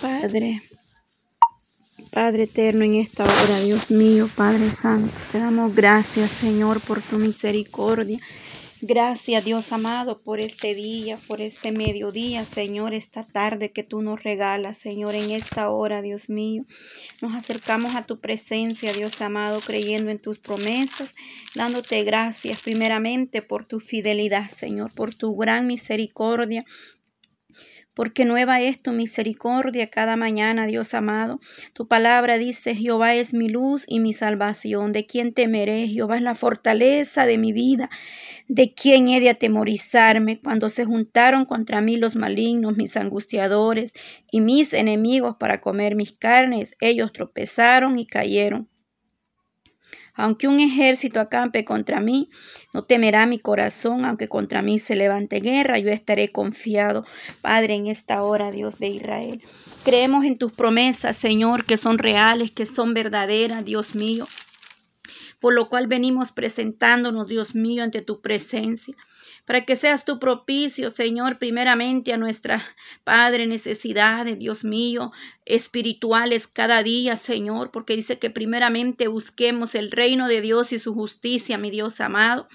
Padre, Padre eterno, en esta hora, Dios mío, Padre Santo, te damos gracias, Señor, por tu misericordia. Gracias, Dios amado, por este día, por este mediodía, Señor, esta tarde que tú nos regalas, Señor, en esta hora, Dios mío. Nos acercamos a tu presencia, Dios amado, creyendo en tus promesas, dándote gracias primeramente por tu fidelidad, Señor, por tu gran misericordia, porque nueva es tu misericordia cada mañana, Dios amado. Tu palabra dice, Jehová es mi luz y mi salvación. ¿De quién temeré? Jehová es la fortaleza de mi vida. ¿De quién he de atemorizarme? Cuando se juntaron contra mí los malignos, mis angustiadores y mis enemigos para comer mis carnes, ellos tropezaron y cayeron. Aunque un ejército acampe contra mí, no temerá mi corazón, aunque contra mí se levante guerra, yo estaré confiado, Padre, en esta hora, Dios de Israel. Creemos en tus promesas, Señor, que son reales, que son verdaderas, Dios mío. Por lo cual venimos presentándonos, Dios mío, ante tu presencia para que seas tu propicio, Señor, primeramente a nuestra Padre necesidades, Dios mío, espirituales cada día, Señor, porque dice que primeramente busquemos el reino de Dios y su justicia, mi Dios amado.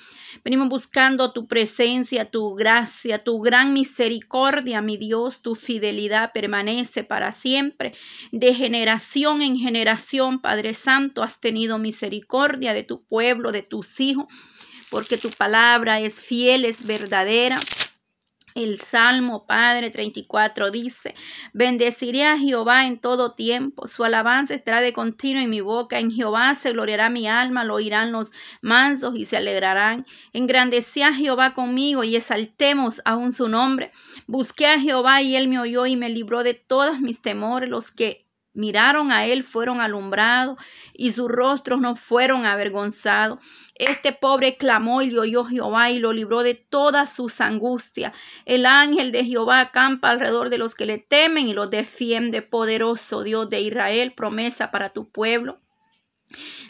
Venimos buscando tu presencia, tu gracia, tu gran misericordia, mi Dios, tu fidelidad permanece para siempre. De generación en generación, Padre Santo, has tenido misericordia de tu pueblo, de tus hijos porque tu palabra es fiel, es verdadera. El Salmo Padre 34 dice, bendeciré a Jehová en todo tiempo, su alabanza estará de continuo en mi boca, en Jehová se gloriará mi alma, lo oirán los mansos y se alegrarán. Engrandecí a Jehová conmigo y exaltemos aún su nombre. Busqué a Jehová y él me oyó y me libró de todos mis temores, los que miraron a él fueron alumbrados y sus rostros no fueron avergonzados. Este pobre clamó y le oyó Jehová y lo libró de todas sus angustias. El ángel de Jehová acampa alrededor de los que le temen y los defiende. Poderoso Dios de Israel, promesa para tu pueblo.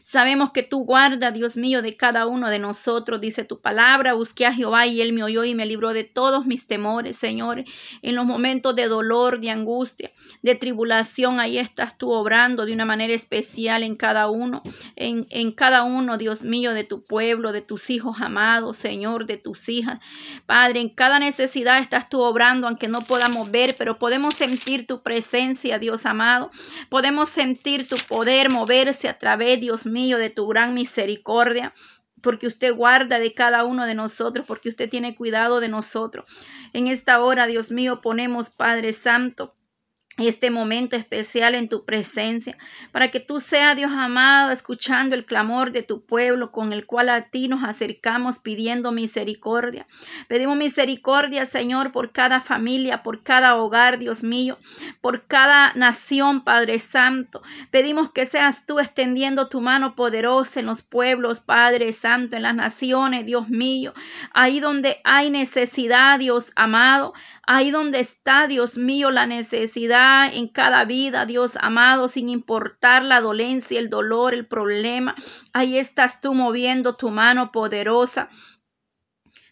Sabemos que tú guardas, Dios mío, de cada uno de nosotros, dice tu palabra. Busqué a Jehová y él me oyó y me libró de todos mis temores, Señor. En los momentos de dolor, de angustia, de tribulación, ahí estás tú obrando de una manera especial en cada uno, en, en cada uno, Dios mío, de tu pueblo, de tus hijos amados, Señor, de tus hijas. Padre, en cada necesidad estás tú obrando, aunque no podamos ver, pero podemos sentir tu presencia, Dios amado. Podemos sentir tu poder moverse a través, Dios mío de tu gran misericordia, porque usted guarda de cada uno de nosotros, porque usted tiene cuidado de nosotros. En esta hora, Dios mío, ponemos, Padre Santo, este momento especial en tu presencia, para que tú seas, Dios amado, escuchando el clamor de tu pueblo con el cual a ti nos acercamos pidiendo misericordia. Pedimos misericordia, Señor, por cada familia, por cada hogar, Dios mío, por cada nación, Padre Santo. Pedimos que seas tú extendiendo tu mano poderosa en los pueblos, Padre Santo, en las naciones, Dios mío, ahí donde hay necesidad, Dios amado, ahí donde está, Dios mío, la necesidad en cada vida, Dios amado, sin importar la dolencia, el dolor, el problema. Ahí estás tú moviendo tu mano poderosa.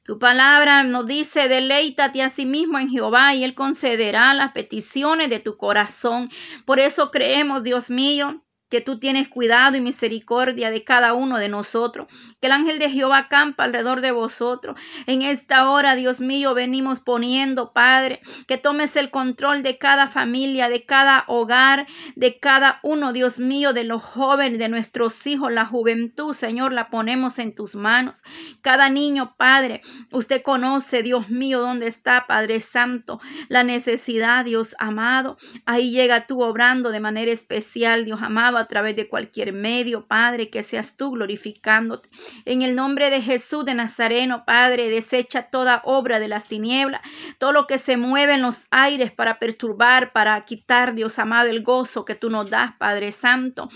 Tu palabra nos dice, deleítate a sí mismo en Jehová y Él concederá las peticiones de tu corazón. Por eso creemos, Dios mío, que tú tienes cuidado y misericordia de cada uno de nosotros, que el ángel de Jehová campa alrededor de vosotros. En esta hora, Dios mío, venimos poniendo, Padre, que tomes el control de cada familia, de cada hogar, de cada uno, Dios mío, de los jóvenes, de nuestros hijos, la juventud, Señor, la ponemos en tus manos. Cada niño, Padre, usted conoce, Dios mío, dónde está, Padre Santo, la necesidad, Dios amado. Ahí llega tú obrando de manera especial, Dios amado a través de cualquier medio, Padre, que seas tú glorificándote. En el nombre de Jesús de Nazareno, Padre, desecha toda obra de las tinieblas, todo lo que se mueve en los aires para perturbar, para quitar, Dios amado, el gozo que tú nos das, Padre Santo.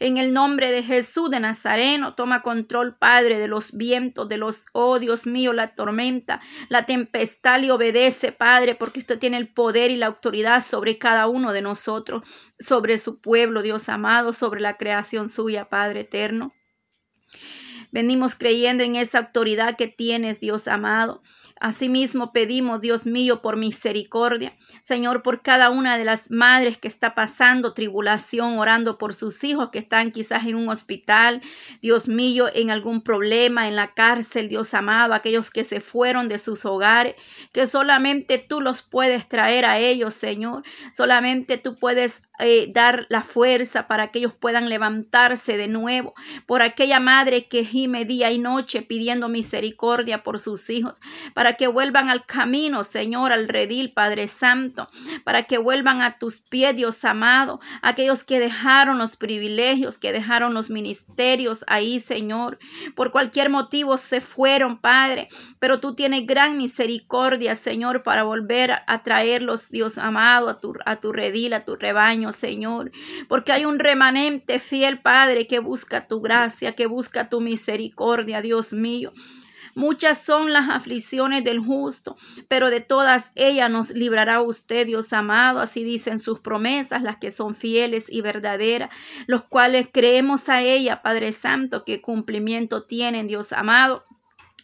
En el nombre de Jesús de Nazareno, toma control, Padre, de los vientos, de los, oh Dios mío, la tormenta, la tempestad y obedece, Padre, porque usted tiene el poder y la autoridad sobre cada uno de nosotros, sobre su pueblo, Dios amado, sobre la creación suya, Padre eterno. Venimos creyendo en esa autoridad que tienes, Dios amado. Asimismo pedimos, Dios mío, por misericordia, Señor, por cada una de las madres que está pasando tribulación, orando por sus hijos que están quizás en un hospital, Dios mío, en algún problema, en la cárcel, Dios amado, aquellos que se fueron de sus hogares, que solamente tú los puedes traer a ellos, Señor. Solamente tú puedes eh, dar la fuerza para que ellos puedan levantarse de nuevo, por aquella madre que gime día y noche pidiendo misericordia por sus hijos, para que vuelvan al camino, Señor, al redil, Padre Santo, para que vuelvan a tus pies, Dios amado, aquellos que dejaron los privilegios, que dejaron los ministerios ahí, Señor, por cualquier motivo se fueron, Padre, pero tú tienes gran misericordia, Señor, para volver a traerlos, Dios amado, a tu, a tu redil, a tu rebaño. Señor, porque hay un remanente fiel, Padre, que busca tu gracia, que busca tu misericordia, Dios mío. Muchas son las aflicciones del justo, pero de todas ellas nos librará usted, Dios amado. Así dicen sus promesas, las que son fieles y verdaderas, los cuales creemos a ella, Padre Santo, que cumplimiento tienen, Dios amado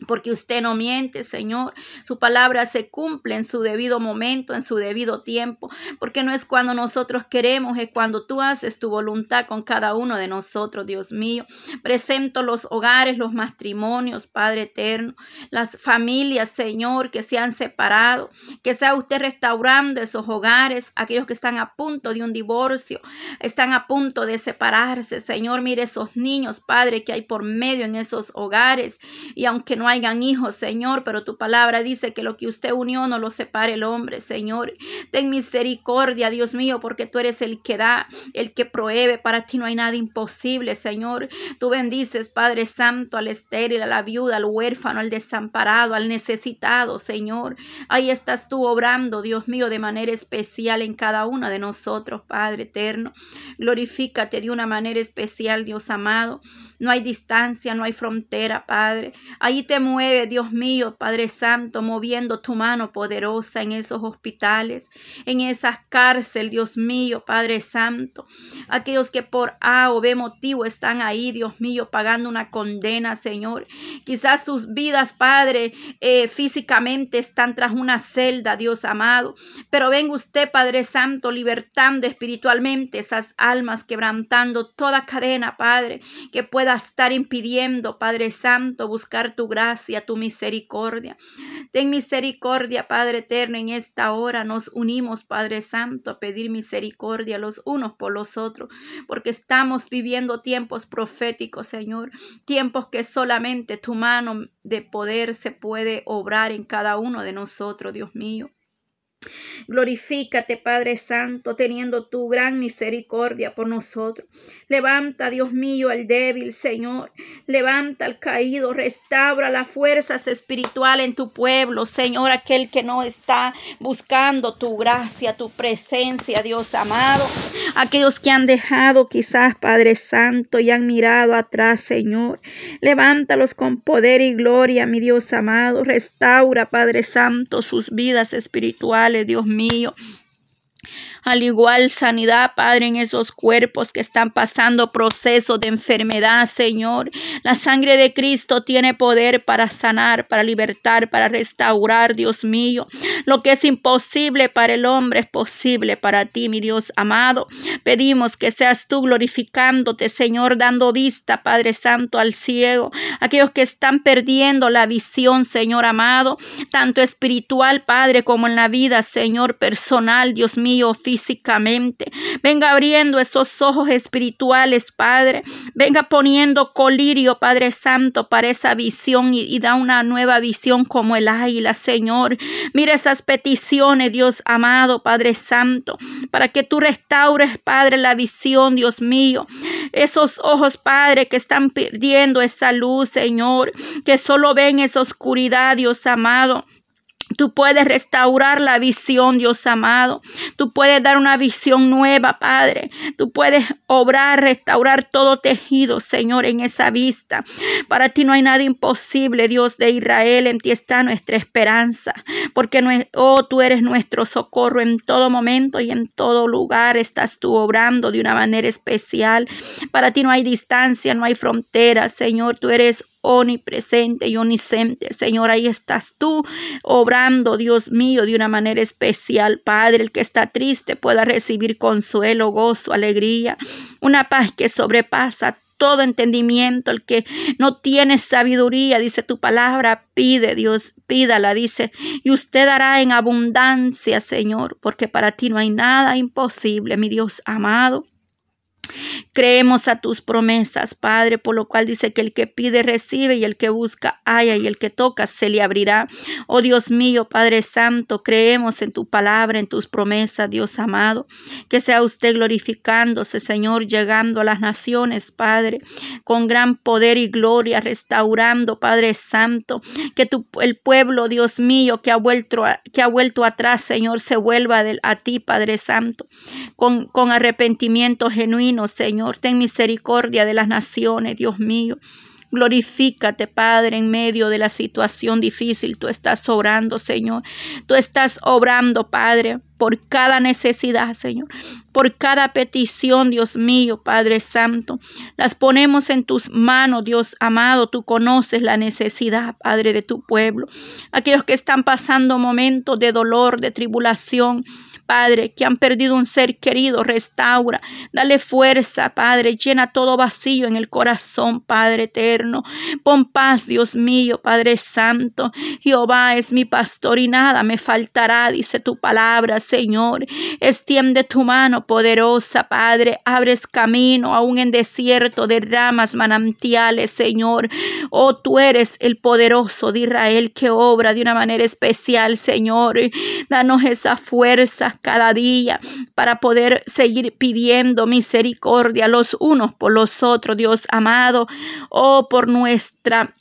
porque usted no miente, Señor. Su palabra se cumple en su debido momento, en su debido tiempo, porque no es cuando nosotros queremos, es cuando tú haces tu voluntad con cada uno de nosotros, Dios mío. Presento los hogares, los matrimonios, Padre eterno, las familias, Señor, que se han separado, que sea usted restaurando esos hogares, aquellos que están a punto de un divorcio, están a punto de separarse, Señor. Mire esos niños, Padre, que hay por medio en esos hogares, y aunque no hayan hijos, Señor, pero tu palabra dice que lo que usted unió no lo separe el hombre, Señor. Ten misericordia, Dios mío, porque tú eres el que da, el que prohíbe. Para ti no hay nada imposible, Señor. Tú bendices, Padre Santo, al estéril, a la viuda, al huérfano, al desamparado, al necesitado, Señor. Ahí estás tú obrando, Dios mío, de manera especial en cada uno de nosotros, Padre eterno. Glorifícate de una manera especial, Dios amado. No hay distancia, no hay frontera, Padre. Ahí te mueve, Dios mío, Padre Santo, moviendo tu mano poderosa en esos hospitales, en esas cárceles, Dios mío, Padre Santo. Aquellos que por A o B motivo están ahí, Dios mío, pagando una condena, Señor. Quizás sus vidas, Padre, eh, físicamente están tras una celda, Dios amado. Pero venga usted, Padre Santo, libertando espiritualmente esas almas, quebrantando toda cadena, Padre, que pueda estar impidiendo, Padre Santo, buscar tu gracia, tu misericordia. Ten misericordia, Padre eterno, en esta hora nos unimos, Padre Santo, a pedir misericordia los unos por los otros, porque estamos viviendo tiempos proféticos, Señor, tiempos que solamente tu mano de poder se puede obrar en cada uno de nosotros, Dios mío. Glorifícate, Padre Santo, teniendo tu gran misericordia por nosotros. Levanta, Dios mío, al débil, Señor. Levanta al caído, restaura las fuerzas espirituales en tu pueblo, Señor, aquel que no está buscando tu gracia, tu presencia, Dios amado. Aquellos que han dejado quizás, Padre Santo, y han mirado atrás, Señor. Levántalos con poder y gloria, mi Dios amado. Restaura, Padre Santo, sus vidas espirituales Dios mío. Al igual sanidad, Padre, en esos cuerpos que están pasando procesos de enfermedad, Señor. La sangre de Cristo tiene poder para sanar, para libertar, para restaurar, Dios mío. Lo que es imposible para el hombre es posible para ti, mi Dios amado. Pedimos que seas tú glorificándote, Señor, dando vista, Padre Santo, al ciego. Aquellos que están perdiendo la visión, Señor amado, tanto espiritual, Padre, como en la vida, Señor, personal, Dios mío, físicamente. Venga abriendo esos ojos espirituales, Padre. Venga poniendo colirio, Padre Santo, para esa visión y, da una nueva visión como el águila, Señor. Mira esas peticiones, Dios amado, Padre Santo, para que tú restaures, Padre, la visión, Dios mío. Esos ojos, Padre, que están perdiendo esa luz, Señor, que solo ven esa oscuridad, Dios amado. Tú puedes restaurar la visión, Dios amado. Tú puedes dar una visión nueva, Padre. Tú puedes obrar, restaurar todo tejido, Señor, en esa vista. Para ti no hay nada imposible, Dios de Israel. En ti está nuestra esperanza. Porque, oh, tú eres nuestro socorro en todo momento y en todo lugar. Estás tú obrando de una manera especial. Para ti no hay distancia, no hay frontera, Señor. Tú eres omnipresente y omnisciente. Señor, ahí estás tú obrando, Dios mío, de una manera especial. Padre, el que está triste pueda recibir consuelo, gozo, alegría, una paz que sobrepasa todo entendimiento, el que no tiene sabiduría, dice tu palabra, pide Dios, pídala, dice, y usted dará en abundancia, Señor, porque para ti no hay nada imposible, mi Dios amado. Creemos a tus promesas, Padre, por lo cual dice que el que pide recibe y el que busca haya y el que toca se le abrirá. Oh Dios mío, Padre Santo, creemos en tu palabra, en tus promesas, Dios amado. Que sea usted glorificándose, Señor, llegando a las naciones, Padre, con gran poder y gloria, restaurando, Padre Santo. Que el pueblo, Dios mío, que ha vuelto, que ha vuelto atrás, Señor, se vuelva a ti, Padre Santo, con, con arrepentimiento genuino Señor. Ten misericordia de las naciones, Dios mío. Glorifícate, Padre, en medio de la situación difícil. Tú estás obrando, Señor. Tú estás obrando, Padre, por cada necesidad, Señor. Por cada petición, Dios mío, Padre Santo. Las ponemos en tus manos, Dios amado. Tú conoces la necesidad, Padre, de tu pueblo. Aquellos que están pasando momentos de dolor, de tribulación. Padre, que han perdido un ser querido, restaura, dale fuerza, Padre, llena todo vacío en el corazón, Padre eterno. Pon paz, Dios mío, Padre Santo. Jehová es mi pastor y nada me faltará, dice tu palabra, Señor. Extiende tu mano poderosa, Padre. Abres camino aún en desierto, de ramas manantiales, Señor. Oh, tú eres el poderoso de Israel que obra de una manera especial, Señor. Danos esa fuerza, cada día para poder seguir pidiendo misericordia los unos por los otros, Dios amado, o oh, por nuestra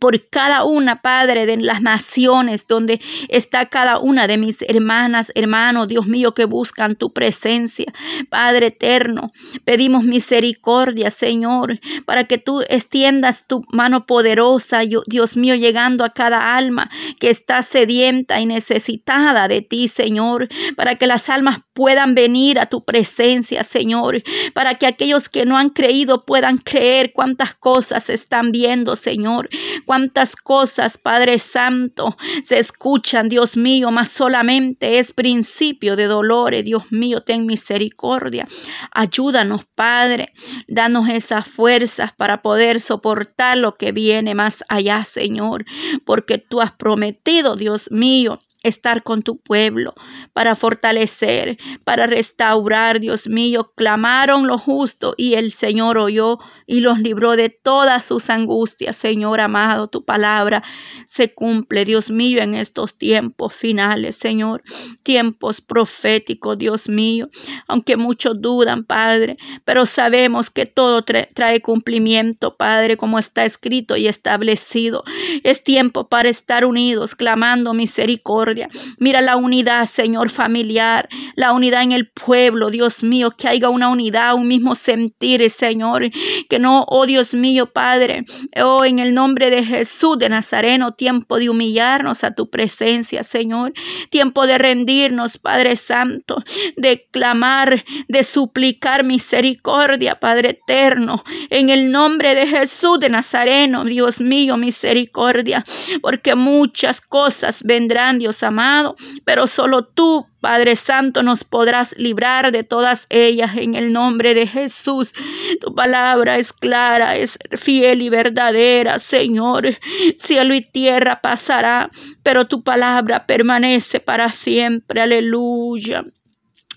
por cada una, Padre, de las naciones donde está cada una de mis hermanas, hermanos, Dios mío, que buscan tu presencia. Padre eterno, pedimos misericordia, Señor, para que tú extiendas tu mano poderosa, Dios mío, llegando a cada alma que está sedienta y necesitada de ti, Señor, para que las almas puedan venir a tu presencia, Señor, para que aquellos que no han creído puedan creer cuántas cosas están viendo, Señor Cuántas cosas, Padre Santo, se escuchan, Dios mío, mas solamente es principio de dolores. Dios mío, ten misericordia. Ayúdanos, Padre. Danos esas fuerzas para poder soportar lo que viene más allá, Señor. Porque tú has prometido, Dios mío, estar con tu pueblo, para fortalecer, para restaurar, Dios mío. Clamaron lo justo y el Señor oyó y los libró de todas sus angustias. Señor amado, tu palabra se cumple, Dios mío, en estos tiempos finales, Señor. Tiempos proféticos, Dios mío. Aunque muchos dudan, Padre, pero sabemos que todo trae cumplimiento, Padre, como está escrito y establecido. Es tiempo para estar unidos, clamando misericordia Mira la unidad, Señor, familiar, la unidad en el pueblo, Dios mío, que haya una unidad, un mismo sentir, Señor. Que no, oh Dios mío, Padre, oh en el nombre de Jesús de Nazareno, tiempo de humillarnos a tu presencia, Señor. Tiempo de rendirnos, Padre Santo, de clamar, de suplicar misericordia, Padre eterno. En el nombre de Jesús de Nazareno, Dios mío, misericordia. Porque muchas cosas vendrán, Dios amado, pero solo tú, Padre Santo, nos podrás librar de todas ellas en el nombre de Jesús. Tu palabra es clara, es fiel y verdadera, Señor. Cielo y tierra pasará, pero tu palabra permanece para siempre. Aleluya.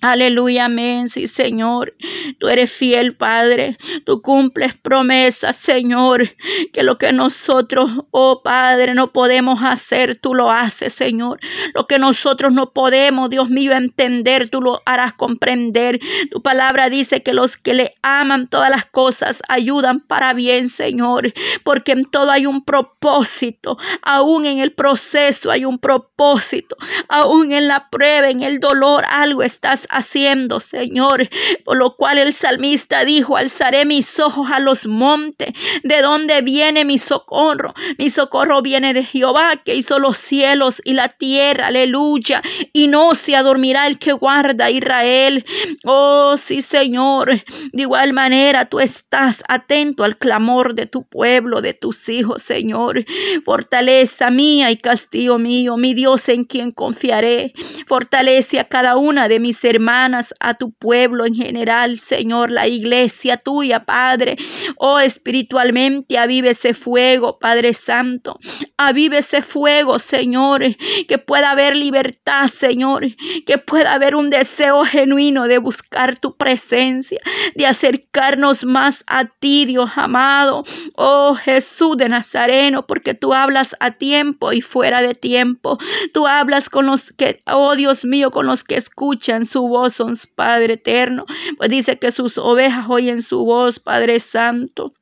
Aleluya, amén, sí, Señor. Tú eres fiel, Padre. Tú cumples promesas, Señor. Que lo que nosotros, oh Padre, no podemos hacer, tú lo haces, Señor. Lo que nosotros no podemos, Dios mío, entender, tú lo harás comprender. Tu palabra dice que los que le aman todas las cosas ayudan para bien, Señor. Porque en todo hay un propósito. Aún en el proceso hay un propósito. Aún en la prueba, en el dolor, algo estás haciendo, Señor. Por lo cual el salmista dijo, alzaré mis ojos a los montes. ¿De dónde viene mi socorro? Mi socorro viene de Jehová, que hizo los cielos y la tierra. Aleluya. Y no se adormirá el que guarda a Israel. Oh, sí, Señor. De igual manera, tú estás atento al clamor de tu pueblo, de tus hijos, Señor. Fortaleza mía y castillo mío, mi Dios en quien confiaré. Fortalece a cada una de mis hermanas, a tu pueblo en general, Señor, la iglesia tuya, Padre. Oh, espiritualmente, avive ese fuego, Padre Santo. Avive ese fuego, Señor. Que pueda haber libertad, Señor. Que pueda haber un deseo genuino de buscar tu presencia, de acercarnos más a ti, Dios amado. Oh, Jesús de Nazareno, porque tú hablas a tiempo y fuera de tiempo. Tú hablas con los que, oh Dios mío, con los que escuchan su voz, Padre eterno. Pues dice que sus ovejas oyen su voz, Padre Santo.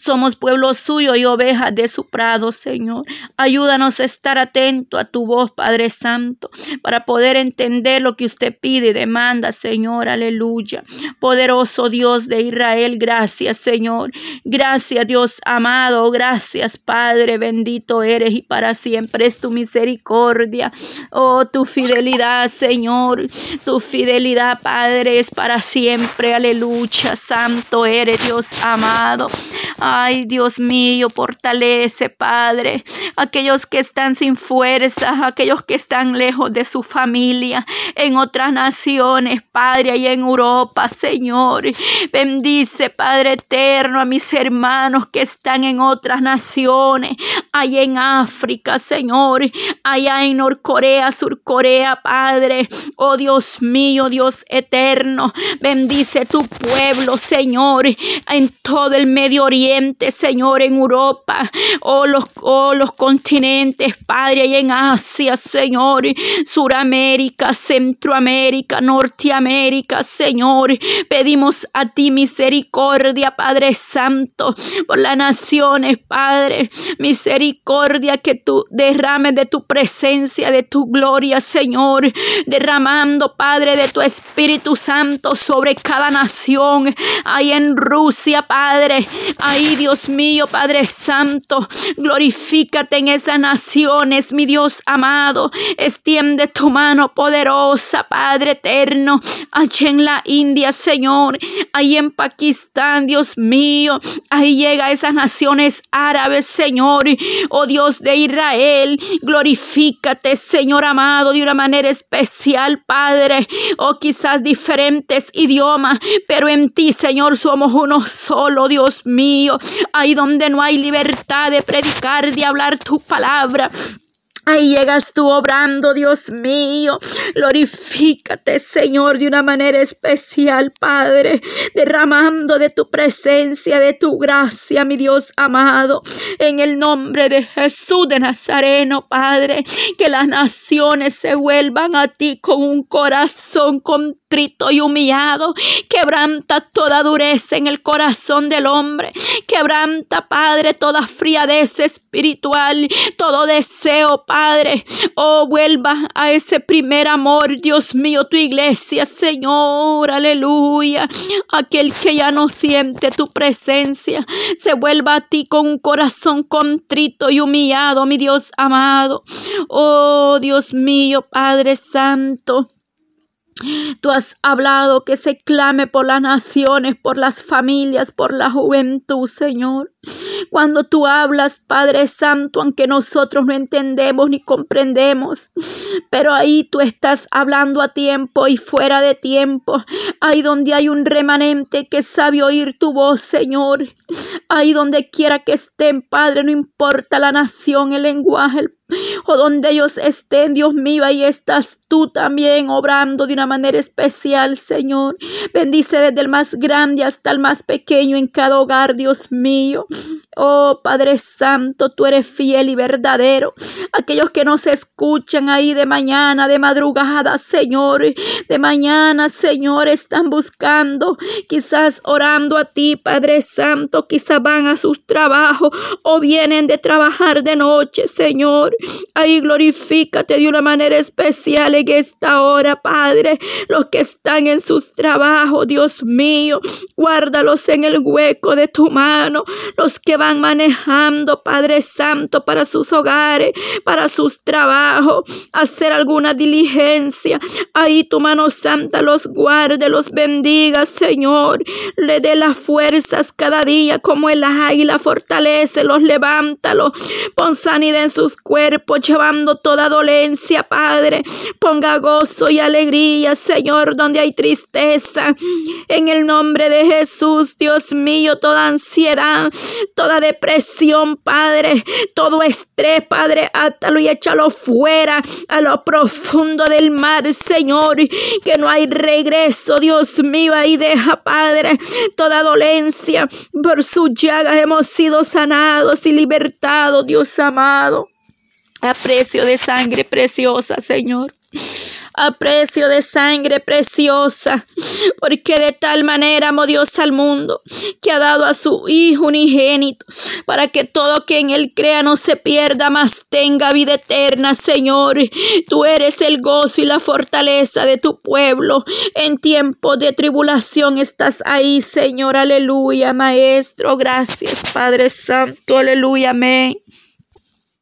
Somos pueblo suyo y ovejas de su prado, Señor. Ayúdanos a estar atento a tu voz, Padre Santo, para poder entender lo que usted pide y demanda, Señor. Aleluya. Poderoso Dios de Israel, gracias, Señor. Gracias, Dios amado. Gracias, Padre. Bendito eres y para siempre es tu misericordia. Oh, tu fidelidad, Señor. Tu fidelidad, Padre, es para siempre. Aleluya. Santo eres, Dios amado. Ay, Dios mío, fortalece, Padre, aquellos que están sin fuerza, aquellos que están lejos de su familia, en otras naciones, Padre, y en Europa, Señor. Bendice, Padre eterno, a mis hermanos que están en otras naciones, allá en África, Señor, allá en Norcorea, Surcorea, Padre. Oh Dios mío, Dios eterno, bendice tu pueblo, Señor, en todo el medio Oriente, Señor, en Europa, oh los, oh, los continentes, Padre, y en Asia, Señor, Suramérica, Centroamérica, Norteamérica, Señor. Pedimos a ti misericordia, Padre Santo, por las naciones, Padre. Misericordia que tú derrames de tu presencia, de tu gloria, Señor. Derramando, Padre, de tu Espíritu Santo sobre cada nación. Ahí en Rusia, Padre. Ay, Dios mío, Padre Santo, glorifícate en esas naciones, mi Dios amado. Extiende tu mano poderosa, Padre eterno, allá en la India, Señor, ahí en Pakistán, Dios mío. Ahí llega esas naciones árabes, Señor. Oh Dios de Israel, glorifícate, Señor amado, de una manera especial, Padre. O oh, quizás diferentes idiomas, pero en ti, Señor, somos uno solo, Dios mío mío, ahí donde no hay libertad de predicar, de hablar tu palabra. Ahí llegas tú obrando, Dios mío. Glorifícate, Señor, de una manera especial, Padre, derramando de tu presencia, de tu gracia, mi Dios amado. En el nombre de Jesús de Nazareno, Padre, que las naciones se vuelvan a ti con un corazón con y humillado. Quebranta toda dureza en el corazón del hombre. Quebranta, Padre, toda friadez espiritual, todo deseo, Padre. Oh, vuelva a ese primer amor, Dios mío, tu iglesia, Señor, aleluya. Aquel que ya no siente tu presencia, se vuelva a ti con un corazón contrito y humillado, mi Dios amado. Oh, Dios mío, Padre Santo. Tú has hablado que se clame por las naciones, por las familias, por la juventud, Señor. Cuando tú hablas, Padre Santo, aunque nosotros no entendemos ni comprendemos, pero ahí tú estás hablando a tiempo y fuera de tiempo. Ahí donde hay un remanente que sabe oír tu voz, Señor. Ahí donde quiera que estén, Padre, no importa la nación, el lenguaje, o donde ellos estén, Dios mío, ahí estás tú también obrando de una manera especial, Señor. Bendice desde el más grande hasta el más pequeño en cada hogar, Dios mío. Oh Padre Santo, tú eres fiel y verdadero. Aquellos que nos escuchan ahí de mañana, de madrugada, Señor, de mañana, Señor, están buscando, quizás orando a ti, Padre Santo, quizás van a sus trabajos o vienen de trabajar de noche, Señor. Ahí glorifícate de una manera especial en esta hora, Padre. Los que están en sus trabajos, Dios mío, guárdalos en el hueco de tu mano. Los que van manejando, Padre Santo, para sus hogares, para sus trabajos, hacer alguna diligencia. Ahí tu mano santa los guarde, los bendiga, Señor. Le dé las fuerzas cada día como el águila, fortalece, los levántalo. Pon sanidad en sus cuerpos, llevando toda dolencia, Padre. Ponga gozo y alegría, Señor, donde hay tristeza. En el nombre de Jesús, Dios mío, toda ansiedad, toda depresión, Padre, todo estrés, Padre, átalo y échalo fuera a lo profundo del mar, Señor, que no hay regreso, Dios mío, ahí deja, Padre, toda dolencia. Por su llagas hemos sido sanados y libertados, Dios amado. A precio de sangre preciosa, Señor a precio de sangre preciosa, porque de tal manera amó Dios al mundo, que ha dado a su Hijo unigénito, para que todo quien Él crea no se pierda, mas tenga vida eterna, Señor. Tú eres el gozo y la fortaleza de tu pueblo. En tiempo de tribulación estás ahí, Señor. Aleluya, Maestro. Gracias, Padre Santo. Aleluya, amén.